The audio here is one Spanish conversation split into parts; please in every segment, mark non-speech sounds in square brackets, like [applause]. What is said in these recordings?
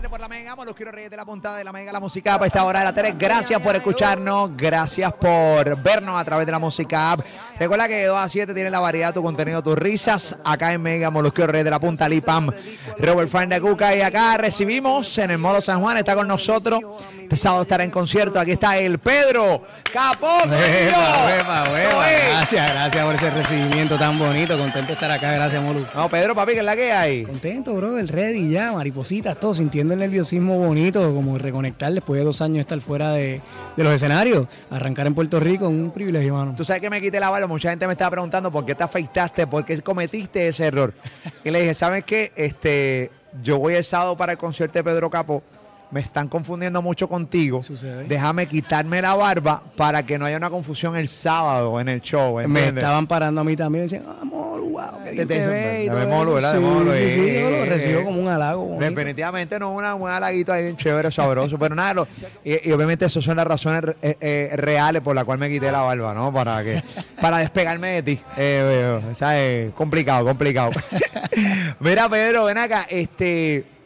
7 por la Mega, los quiero reyes de la puntada de la Mega, la música app a esta hora de la 3. Gracias por escucharnos, gracias por vernos a través de la música app. Recuerda que de 2 a 7 tiene la variedad, tu contenido, tus risas. Acá en Mega, los quiero reyes de la punta, Lipam, Robert Fan de Cuca. Y acá recibimos en el modo San Juan, está con nosotros. Este sábado estará en concierto. Aquí está el Pedro Capó. Gracias, gracias por ese recibimiento tan bonito. Contento de estar acá. Gracias, Molu. No, Pedro, papi, que es la que hay. Contento, bro, del ready ya, maripositas, todo, sintiendo el nerviosismo bonito, como reconectar después de dos años de estar fuera de, de los escenarios. Arrancar en Puerto Rico, un privilegio, mano. Tú sabes que me quité la barba. Mucha gente me estaba preguntando por qué te afeitaste, por qué cometiste ese error. [laughs] Y le dije, ¿sabes qué? Este, yo voy el sábado para el concierto de Pedro Capó me están confundiendo mucho contigo. Déjame quitarme la barba para que no haya una confusión el sábado en el show. Me estaban parando a mí también. Decían, ah, Molo, wow, qué te, ve. Molo, ¿verdad? Sí, Molo, sí, sí, yo lo recibo como un halago. Definitivamente no una, un halaguito ahí bien chévere, sabroso. pero nada, y, obviamente esas son las razones eh, eh, reales por las cuales me quité la barba, ¿no? Para que para despegarme de ti. Eh, o sea, complicado, complicado. [laughs] Mira, Pedro, ven acá. Este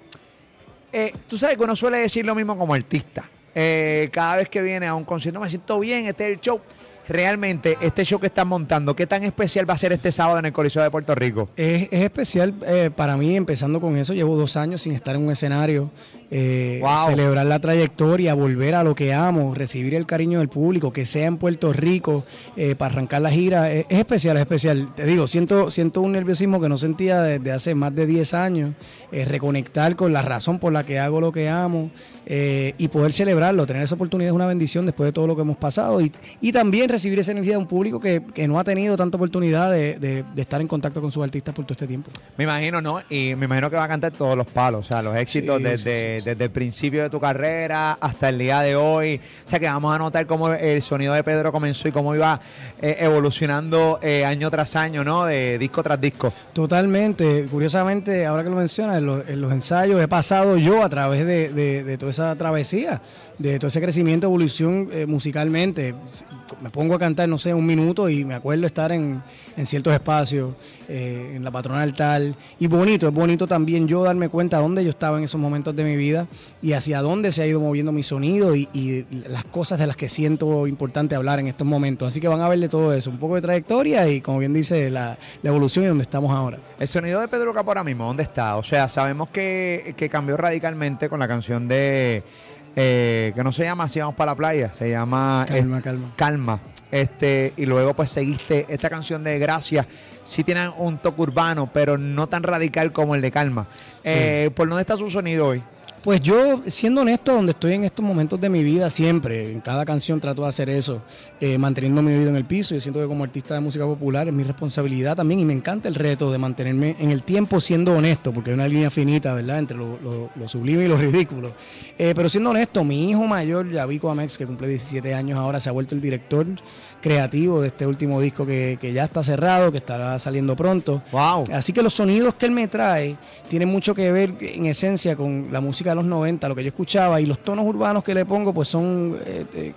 eh, tú sabes que uno suele decir lo mismo como artista. Eh, cada vez que viene a un concierto me siento bien, este es el show realmente este show que están montando, ¿qué tan especial va a ser este sábado en el Coliseo de Puerto Rico? Es, especial eh, para mí, empezando con eso, llevo dos años sin estar en un escenario, eh, celebrar la trayectoria, volver a lo que amo, recibir el cariño del público, que sea en Puerto Rico, eh, para arrancar la gira, es, especial, es especial. Te digo, siento, siento un nerviosismo que no sentía desde hace más de 10 años, reconectar con la razón por la que hago lo que amo y poder celebrarlo, tener esa oportunidad es una bendición después de todo lo que hemos pasado y, y también recibir esa energía de un público que, no ha tenido tanta oportunidad de, estar en contacto con sus artistas por todo este tiempo. Me imagino, ¿no? Y me imagino que va a cantar todos los palos, o sea, los éxitos desde, desde el principio de tu carrera hasta el día de hoy. O sea, que vamos a notar cómo el sonido de Pedro comenzó y cómo iba eh, evolucionando eh, año tras año, ¿no? De disco tras disco. Totalmente. Curiosamente, ahora que lo mencionas, en los, ensayos he pasado yo a través de, toda esa travesía, de todo ese crecimiento, evolución eh, musicalmente. Me pongo a cantar, no sé, un minuto y me acuerdo estar en, ciertos espacios, eh, en la patronal tal. Y bonito, es bonito también yo darme cuenta dónde yo estaba en esos momentos de mi vida y hacia dónde se ha ido moviendo mi sonido y, las cosas de las que siento importante hablar en estos momentos. Así que van a verle todo eso, un poco de trayectoria y, como bien dice, la, evolución y dónde estamos ahora. El sonido de Pedro Capo ahora mismo, ¿dónde está? O sea, sabemos que, que cambió radicalmente con la canción de... Eh, que no se llama Así vamos para la playa, se llama Calma, calma. Calma. Este, y luego pues seguiste esta canción de Gracia. Sí tienen un toque urbano, pero no tan radical como el de Calma. Eh, ¿Por dónde está su sonido hoy? Pues yo, siendo honesto, donde estoy en estos momentos de mi vida, siempre, en cada canción trato de hacer eso, eh, manteniendo mi oído en el piso. Yo siento que como artista de música popular es mi responsabilidad también y me encanta el reto de mantenerme en el tiempo siendo honesto, porque hay una línea finita, ¿verdad?, entre lo, sublime y lo [laughs] ridículo. Eh, pero siendo honesto, mi hijo mayor, Yavico Amex, que cumple 17 años ahora, se ha vuelto el director creativo de este último disco que, ya está cerrado, que estará saliendo pronto. Wow. Así que los sonidos que él me trae tienen mucho que ver en esencia con la música de los 90, lo que yo escuchaba, y los tonos urbanos que le pongo, pues son eh, eh,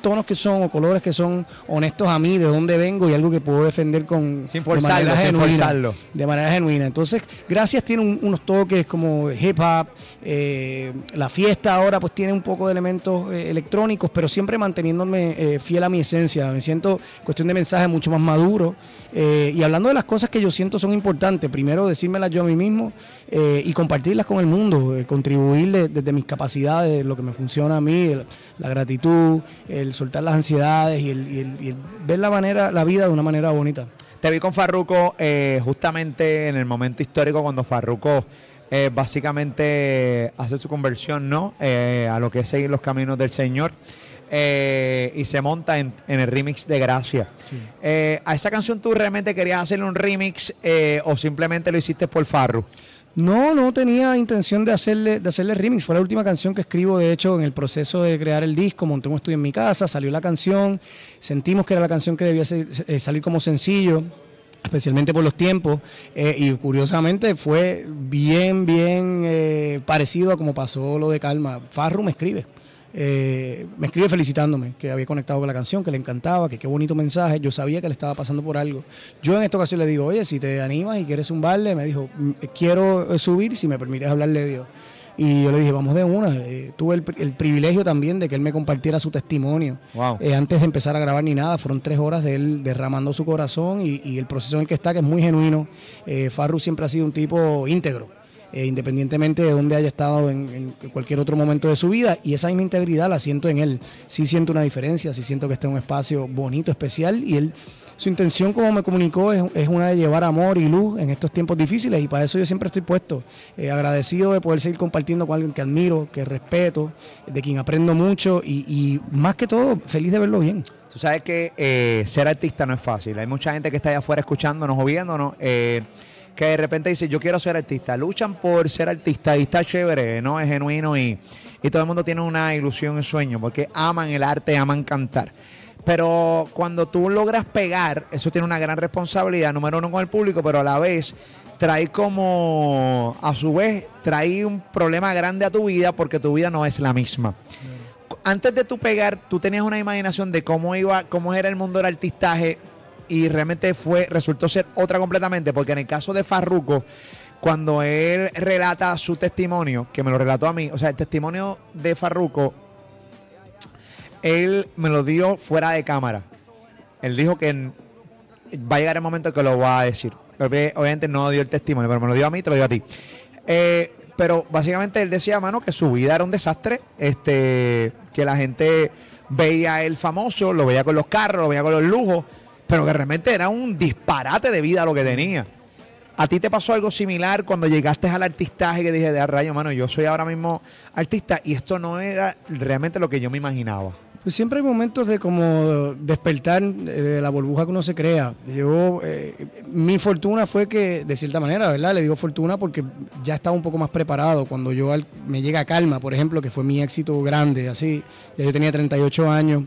tonos que son o colores que son honestos a mí, de dónde vengo y algo que puedo defender con sin de manera genuina. De manera genuina. Entonces, gracias tiene unos toques como hip hop, eh, la fiesta ahora pues tiene un poco de elementos electrónicos, pero siempre manteniéndome fiel a mi esencia me siento, cuestión de mensaje, mucho más maduro. Eh, y hablando de las cosas que yo siento son importantes, primero decírmelas yo a mí mismo eh, y compartirlas con el mundo, eh, contribuir desde mis capacidades, lo que me funciona a mí, la gratitud, el soltar las ansiedades y el, ver la, manera, la vida de una manera bonita. Te vi con Farruco justamente en el momento histórico cuando Farruco básicamente hace su conversión ¿no? a lo que es seguir los caminos del Señor. Eh, y se monta en, el remix de Gracia. Eh, ¿A esa canción tú realmente querías hacerle un remix eh, o simplemente lo hiciste por Farru? No, no tenía intención de hacerle, de hacerle remix. Fue la última canción que escribo, de hecho, en el proceso de crear el disco. Monté un estudio en mi casa, salió la canción. Sentimos que era la canción que debía salir como sencillo especialmente por los tiempos, y curiosamente fue bien, bien parecido a como pasó lo de Calma. Farru me escribe, eh, me escribe felicitándome que había conectado con la canción, que le encantaba, que qué bonito mensaje. Yo sabía que le estaba pasando por algo. Yo en esta ocasión le digo, oye, si te animas y quieres un baile, me dijo, quiero subir si me permites hablarle de Dios. Y yo le dije, vamos de una. Eh, tuve el, privilegio también de que él me compartiera su testimonio. Eh, antes de empezar a grabar ni nada, fueron tres horas de él derramando su corazón y, el proceso en el que está, que es muy genuino. Eh, Farru siempre ha sido un tipo íntegro. Independientemente de dónde haya estado en, cualquier otro momento de su vida. Y esa misma integridad la siento en él. Sí siento una diferencia, sí siento que está en un espacio bonito, especial, y él su intención, como me comunicó, es, una de llevar amor y luz en estos tiempos difíciles y para eso yo siempre estoy puesto. Eh, agradecido de poder seguir compartiendo con alguien que admiro, que respeto, de quien aprendo mucho y, más que todo, feliz de verlo bien. Tú sabes que eh, ser artista no es fácil. Hay mucha gente que está allá afuera escuchándonos o viéndonos. Que de repente dice, yo quiero ser artista, luchan por ser artista y está chévere, ¿no? Es genuino y, y todo el mundo tiene una ilusión y sueño porque aman el arte, aman cantar. Pero cuando tú logras pegar, eso tiene una gran responsabilidad, número uno con el público, pero a la vez trae como, a su vez, trae un problema grande a tu vida porque tu vida no es la misma. Antes de tú pegar, tú tenías una imaginación de cómo iba, cómo era el mundo del artistaje y realmente fue, resultó ser otra completamente, porque en el caso de Farruko, cuando él relata su testimonio, que me lo relató a mí, o sea, el testimonio de Farruko él me lo dio fuera de cámara. Él dijo que va a llegar el momento que lo va a decir. Obviamente no dio el testimonio, pero me lo dio a mí, te lo dio a ti. Eh, pero básicamente él decía, mano, que su vida era un desastre, este, que la gente veía a él famoso, lo veía con los carros, lo veía con los lujos, pero que realmente era un disparate de vida lo que tenía. ¿A ti te pasó algo similar cuando llegaste al artistaje que dije de rayo, mano, yo soy ahora mismo artista y esto no era realmente lo que yo me imaginaba? Pues siempre hay momentos de como despertar eh, de la burbuja que uno se crea. Yo, eh, mi fortuna fue que, de cierta manera, ¿verdad? Le digo fortuna porque ya estaba un poco más preparado. Cuando yo me llega Calma, por ejemplo, que fue mi éxito grande, así, ya yo tenía 38 años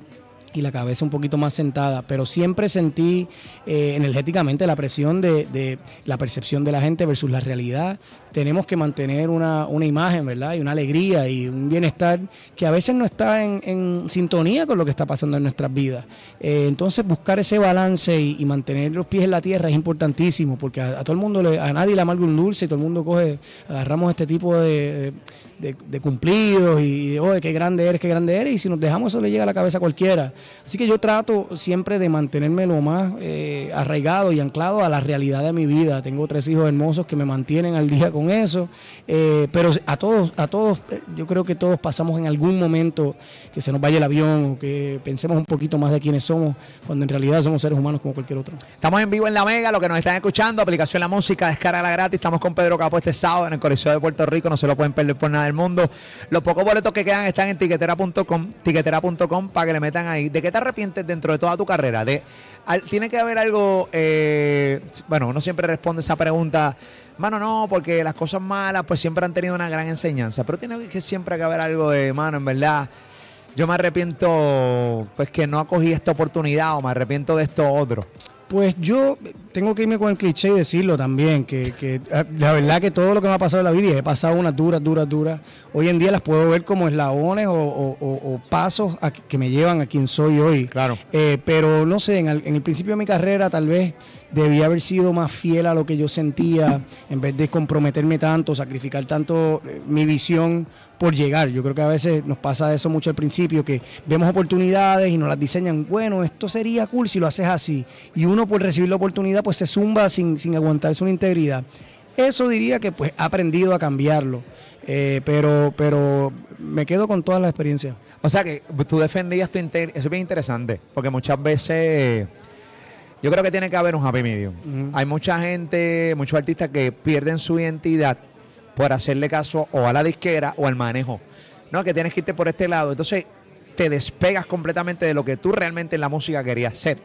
y la cabeza un poquito más sentada, pero siempre sentí eh, energéticamente la presión de, de, la percepción de la gente versus la realidad tenemos que mantener una, imagen, ¿verdad? Y una alegría y un bienestar que a veces no está en, sintonía con lo que está pasando en nuestras vidas. Eh, entonces, buscar ese balance y, mantener los pies en la tierra es importantísimo, porque a, todo el mundo, le, a nadie le amarga un dulce y todo el mundo coge, agarramos este tipo de, cumplidos y, oye, qué grande eres, qué grande eres, y si nos dejamos eso le llega a la cabeza a cualquiera. Así que yo trato siempre de mantenerme lo más eh, arraigado y anclado a la realidad de mi vida. Tengo tres hijos hermosos que me mantienen al día con eso, eh, pero a todos, a todos, eh, yo creo que todos pasamos en algún momento que se nos vaya el avión o que pensemos un poquito más de quiénes somos, cuando en realidad somos seres humanos como cualquier otro. Estamos en vivo en La Mega, lo que nos están escuchando, aplicación La Música, descarga la gratis, estamos con Pedro Capo este sábado en el Coliseo de Puerto Rico, no se lo pueden perder por nada del mundo. Los pocos boletos que quedan están en tiquetera.com, tiquetera.com para que le metan ahí. ¿De qué te arrepientes dentro de toda tu carrera? De, tiene que haber algo, eh, bueno, uno siempre responde esa pregunta Mano, no, porque las cosas malas pues siempre han tenido una gran enseñanza, pero tiene que siempre que haber algo de, mano, en verdad, yo me arrepiento pues que no acogí esta oportunidad o me arrepiento de esto otro. Pues yo tengo que irme con el cliché y decirlo también, que, ah, la verdad que todo lo que me ha pasado en la vida, y he pasado unas duras, duras, duras, hoy en día las puedo ver como eslabones o, pasos que me llevan a quien soy hoy. Claro. Eh, pero no sé, en el, principio de mi carrera tal vez debía haber sido más fiel a lo que yo sentía, en vez de comprometerme tanto, sacrificar tanto eh, mi visión por llegar. Yo creo que a veces nos pasa eso mucho al principio, que vemos oportunidades y nos las diseñan, bueno, esto sería cool si lo haces así. Y uno por recibir la oportunidad pues se zumba sin, sin aguantarse una integridad. Eso diría que pues ha aprendido a cambiarlo, eh, pero, pero me quedo con toda la experiencia. O sea que tú defendías tu integridad, eso es bien interesante, porque muchas veces... Yo creo que tiene que haber un happy medium. Hay mucha gente, muchos artistas que pierden su identidad por hacerle caso o a la disquera o al manejo. No, que tienes que irte por este lado. Entonces te despegas completamente de lo que tú realmente en la música querías ser.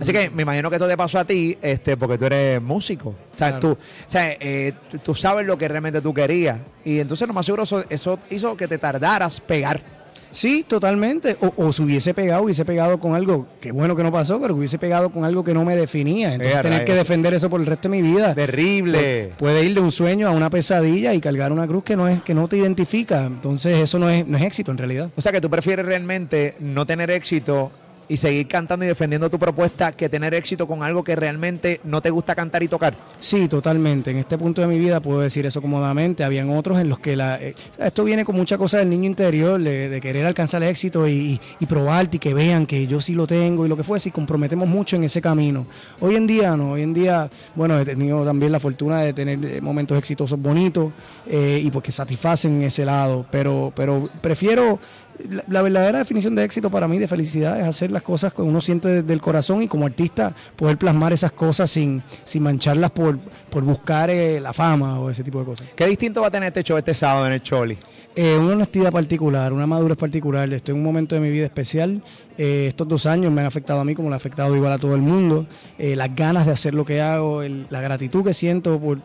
Así que me imagino que esto te pasó a ti, este, porque tú eres músico. O sea, tú, o sea, eh, tú, sabes lo que realmente tú querías. Y entonces lo más seguro eso hizo que te tardaras pegar. Sí, totalmente. O, o, se hubiese pegado, hubiese pegado con algo, que bueno que no pasó, pero hubiese pegado con algo que no me definía. Entonces tener que defender eso por el resto de mi vida. Terrible. puede ir de un sueño a una pesadilla y cargar una cruz que no es, que no te identifica. Entonces eso no es, no es éxito en realidad. O sea que tú prefieres realmente no tener éxito y seguir cantando y defendiendo tu propuesta que tener éxito con algo que realmente no te gusta cantar y tocar? Sí, totalmente. En este punto de mi vida puedo decir eso cómodamente. Habían otros en los que la, eh, esto viene con mucha cosa del niño interior, de, querer alcanzar el éxito y, probarte y que vean que yo sí lo tengo y lo que fuese y comprometemos mucho en ese camino. Hoy en día no, hoy en día, bueno, he tenido también la fortuna de tener eh, momentos exitosos bonitos eh, y pues que satisfacen ese lado, pero, pero prefiero la, verdadera definición de éxito para mí, de felicidad, es hacer las cosas que uno siente desde el corazón y como artista poder plasmar esas cosas sin, sin mancharlas por, por buscar eh, la fama o ese tipo de cosas. ¿Qué distinto va a tener este show este sábado en el Choli? Eh, una honestidad particular, una madurez particular. Estoy en un momento de mi vida especial. Eh, estos dos años me han afectado a mí como le ha afectado igual a todo el mundo. Eh, las ganas de hacer lo que hago, la gratitud que siento por,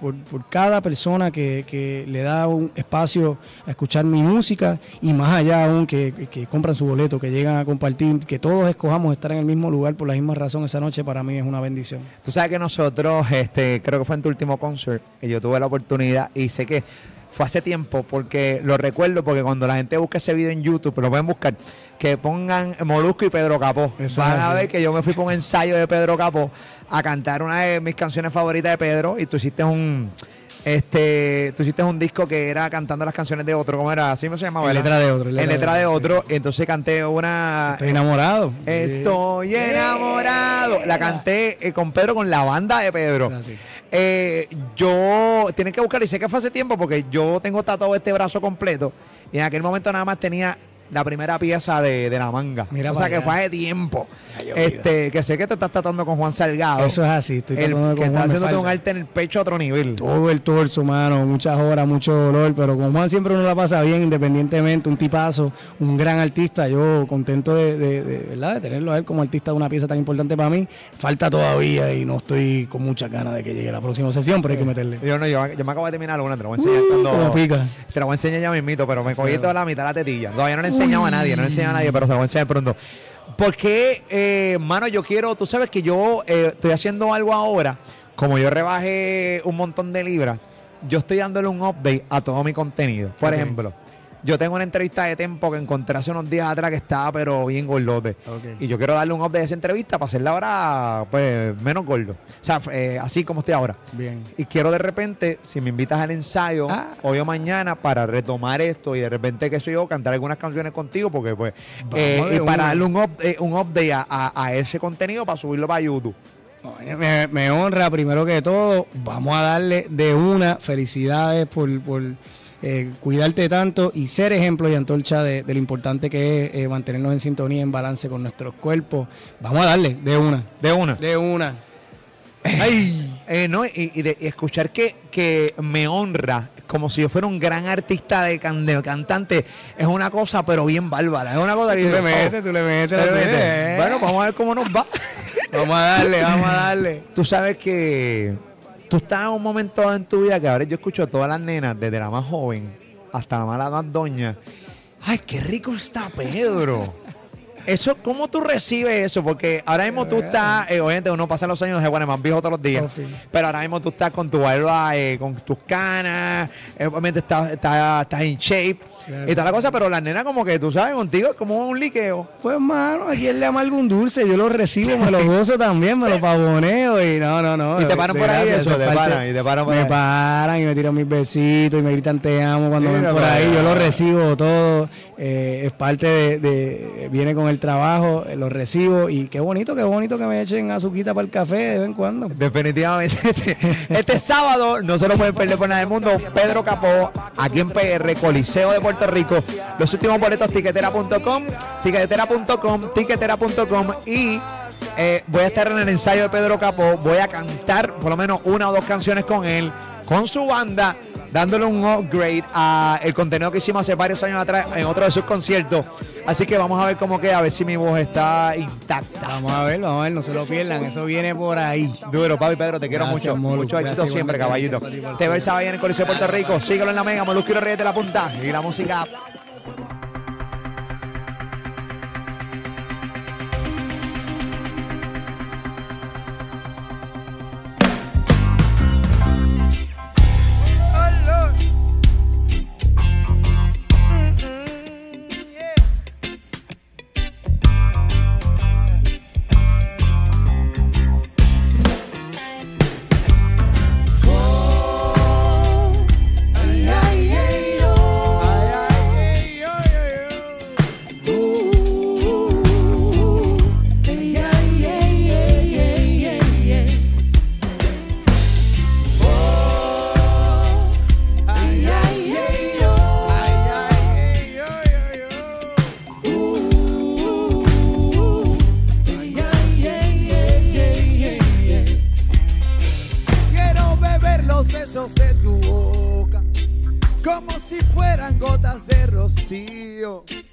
cada persona que, le da un espacio a escuchar mi música y más allá aún que, que, compran su boleto, que llegan a compartir, que todos escojamos estar en el mismo lugar por la misma razón esa noche, para mí es una bendición. Tú sabes que nosotros, este, creo que fue en tu último concert, que yo tuve la oportunidad y sé que fue hace tiempo, porque lo recuerdo, porque cuando la gente busca ese video en YouTube, lo pueden buscar, que pongan Molusco y Pedro Capó. Van a ver que yo me fui con un ensayo de Pedro Capó a cantar una de mis canciones favoritas de Pedro y tú hiciste un este, tú hiciste un disco que era cantando las canciones de otro, ¿cómo era? Así me se llamaba. En letra de otro. En letra, de, otro. entonces canté una. Estoy enamorado. Estoy enamorado. La canté eh, con Pedro, con la banda de Pedro. Ah, eh, yo, tienen que buscar, y sé que fue hace tiempo porque yo tengo tatuado este brazo completo. Y en aquel momento nada más tenía la primera pieza de, la manga. Mira o sea que fue hace tiempo. este, que sé que te estás tratando con Juan Salgado. Eso es así, estoy el, con que está haciendo un arte en el pecho a otro nivel. Todo el torso, mano, muchas horas, mucho dolor, pero con Juan siempre uno la pasa bien, independientemente, un tipazo, un gran artista. Yo contento de, ¿verdad? de tenerlo a él como artista de una pieza tan importante para mí. Falta todavía y no estoy con mucha ganas de que llegue la próxima sesión, pero hay que meterle. Yo no, yo, me acabo de terminar una, te lo voy a enseñar uh, cuando. Pica. Te lo voy a enseñar ya mismito, pero me cogí toda la mitad de la tetilla. Todavía no le enseñado a nadie, no le enseñado a nadie, pero se lo voy a enseñar pronto. Porque, eh, mano, yo quiero, tú sabes que yo eh, estoy haciendo algo ahora, como yo rebajé un montón de libras, yo estoy dándole un update a todo mi contenido. Por ejemplo, yo tengo una entrevista de Tempo que encontré hace unos días atrás que estaba pero bien gordote. Y yo quiero darle un update de esa entrevista para hacerla ahora pues menos gordo. O sea, eh, así como estoy ahora. Bien. Y quiero de repente, si me invitas al ensayo ah. hoy o mañana para retomar esto y de repente, qué sé yo, cantar algunas canciones contigo porque pues... Eh, y para darle un, eh, un update a, ese contenido para subirlo para YouTube. Me, honra primero que todo. Vamos a darle de una felicidades por eh, cuidarte tanto y ser ejemplo y antorcha de, lo importante que es eh, mantenernos en sintonía, en balance con nuestros cuerpos. Vamos a darle, de una. De una. De una. Ay, eh, no, y, de, escuchar que, que me honra como si yo fuera un gran artista de, cantante es una cosa pero bien bárbara es una cosa que tú le metes, tú le metes, bueno vamos a ver cómo nos va vamos a darle vamos a darle tú sabes que tú estás en un momento en tu vida que ahora yo escucho a todas las nenas, desde la más joven hasta la más doña. Ay, qué rico está Pedro. Eso, ¿Cómo tú recibes eso? Porque ahora mismo tú estás, eh, obviamente uno pasa los años, se pone más viejo todos los días, pero ahora mismo tú estás con tu barba, eh, con tus canas, eh, obviamente estás, estás, estás en shape y toda la cosa, pero la nena como que tú sabes, contigo es como un liqueo. Pues mano, aquí él le ama algún dulce, yo lo recibo, me lo gozo también, me lo [laughs] pavoneo y no, no, no. Y te paran por ahí eso, te paran, y te paran por me paran y me tiran mis besitos y me gritan te amo cuando ven por ahí, yo lo recibo todo, eh, es parte de, viene con el trabajo, eh, lo recibo y qué bonito, qué bonito que me echen azuquita para el café de vez en cuando. Definitivamente, [laughs] este, este sábado no se lo pueden perder por nada del mundo, Pedro Capó, aquí en PR, Coliseo de Puerto Rico. Los últimos boletos tiquetera.com, tiquetera.com, tiquetera.com y eh, voy a estar en el ensayo de Pedro Capó, voy a cantar por lo menos una o dos canciones con él, con su banda, dándole un upgrade a el contenido que hicimos hace varios años atrás en otro de sus conciertos. Así que vamos a ver cómo queda, a ver si mi voz está intacta. Vamos a ver, vamos a ver, no se lo pierdan, eso viene por ahí. Duro, papi Pedro, te quiero mucho. mucho éxito siempre, caballito. Te ves ahí en el Coliseo de Puerto Rico. Síguelo en la mega, Molusco y Reyes de la Punta. Y la música go.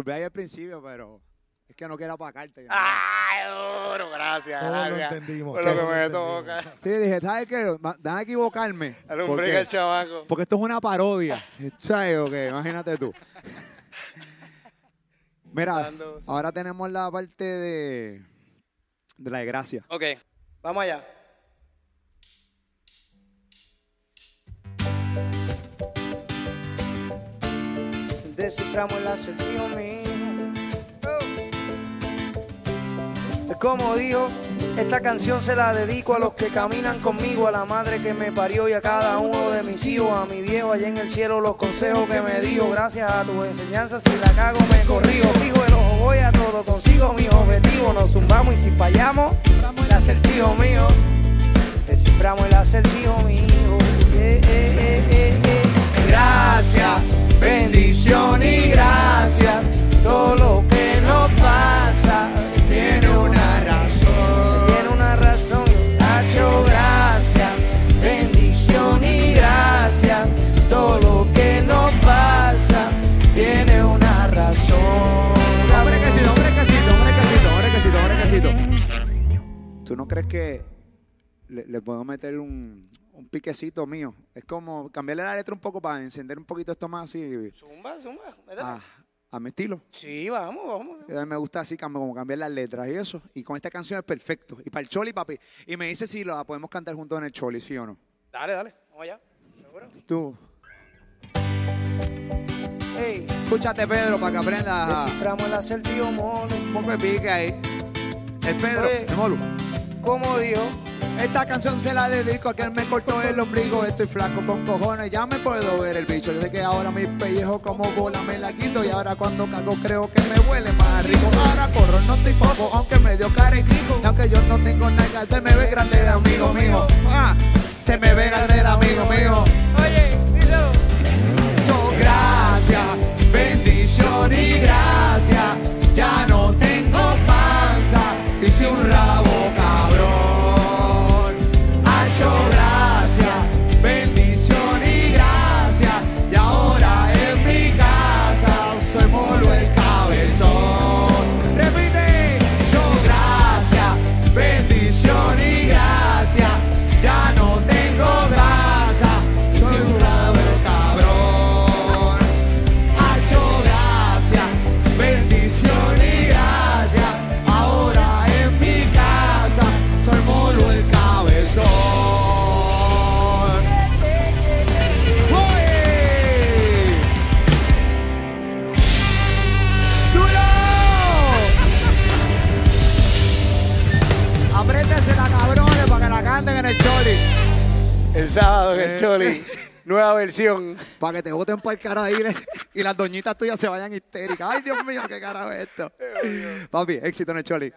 Me turbé ahí al principio, pero es que no quiero apacarte. ¡Ay, duro! Gracias, Todos lo entendimos, Por lo que me toca. Sí, dije, ¿sabes qué? Ma- Déjame equivocarme. [laughs] Un porque- al chamaco. Porque esto es una parodia. ¿Sabes o qué? Imagínate tú. [laughs] Mira, ahora tenemos la parte de, de la desgracia. Ok, vamos allá. Desciframos el acertijo mío. Es como dijo, esta canción se la dedico a los que caminan conmigo, a la madre que me parió y a cada uno de mis hijos, a mi viejo allá en el cielo, los consejos que me dijo. Gracias a tus enseñanzas, si la cago me corrijo, fijo el ojo, voy a todo, consigo mis objetivos, nos zumbamos y si fallamos, el acertijo mío. Desciframos el acertijo mío. Eh, eh, eh, Gracias, bendición y gracias. Todo lo que nos pasa tiene una razón. Tiene una razón. Hacho, gracias, bendición y gracias. Todo lo que nos pasa tiene una razón. Hombre, quesito, hombre, quesito, hombre, quesito, hombre, quesito, hombre, quesito. ¿Tú no crees que le, le puedo meter un piquecito mío? Es como cambiarle la letra un poco para encender un poquito esto más así Zumba, zumba. métele. a, a mi estilo. Sí, vamos, vamos. A mí me gusta así como cambiar las letras y eso. Y con esta canción es perfecto. Y para el Choli, papi. Y me dice si la podemos cantar juntos en el Choli, ¿sí o no? Dale, dale, vamos allá. ¿Seguro? Tú. Hey. Escúchate, Pedro, para que aprendas Desciframos el acertijo, mole. un poco de pique ahí. El Pedro, el Molu. Como dijo, Esta canción se la dedico a quien me cortó el ombligo. Estoy flaco con cojones, ya me puedo ver el bicho. Yo sé que ahora mi pellejo como bola me la quito. Y ahora cuando cago creo que me huele más rico. Ahora corro, no estoy poco, aunque me dio carequico. Y aunque yo no tengo nada, se me ve grande el amigo mío. Ah, se me ve Choli. Nueva versión. Para que te voten por el le- y las doñitas tuyas se vayan histéricas. Ay, Dios mío, qué carajo es esto. Papi, éxito en el choli.